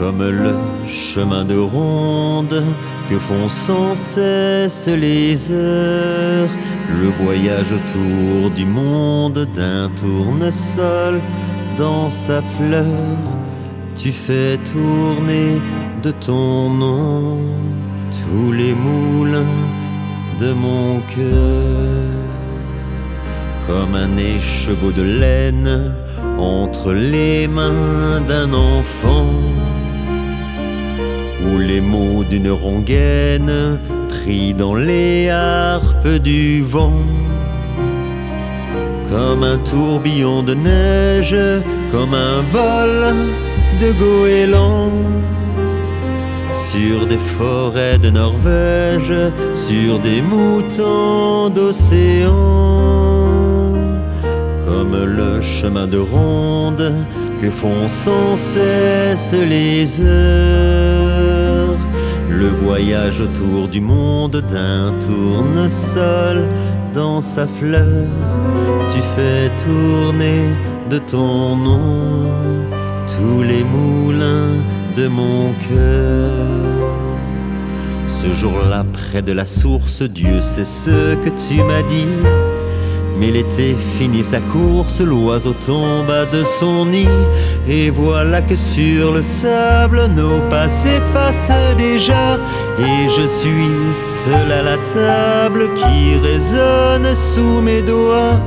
comme le chemin de ronde que font sans cesse les heures, le voyage autour du monde d'un tournesol dans sa fleur, tu fais tourner de ton nom tous les moulins de mon cœur. Comme un écheveau de laine entre les mains d'un enfant les mots d'une rongaine pris dans les harpes du vent. Comme un tourbillon de neige, comme un vol de goéland. Sur des forêts de Norvège, sur des moutons d'océan. Comme le chemin de ronde que font sans cesse les heures. Le voyage autour du monde d'un tournesol dans sa fleur. Tu fais tourner de ton nom tous les moulins de mon cœur. Ce jour-là, près de la source, Dieu sait ce que tu m'as dit. Mais l'été finit sa course, l'oiseau tomba de son nid, et voilà que sur le sable nos pas s'effacent déjà, et je suis seul à la table qui résonne sous mes doigts,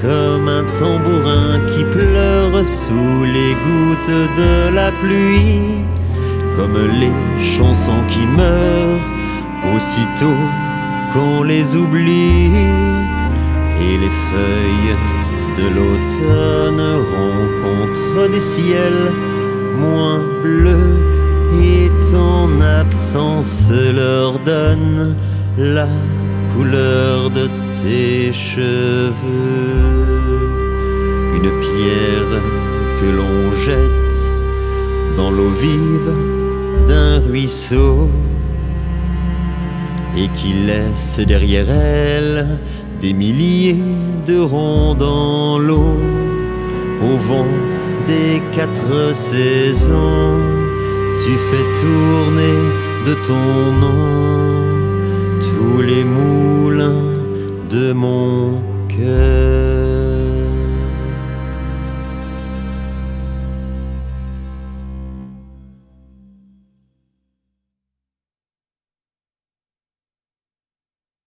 comme un tambourin qui pleure sous les gouttes de la pluie, comme les chansons qui meurent aussitôt qu'on les oublie et les feuilles de l'automne rencontrent des ciels moins bleus et ton absence leur donne la couleur de tes cheveux. Une pierre que l'on jette dans l'eau vive d'un ruisseau et qui laisse derrière elle des milliers de ronds dans l'eau, au vent des quatre saisons, tu fais tourner de ton nom tous les moulins de mon cœur.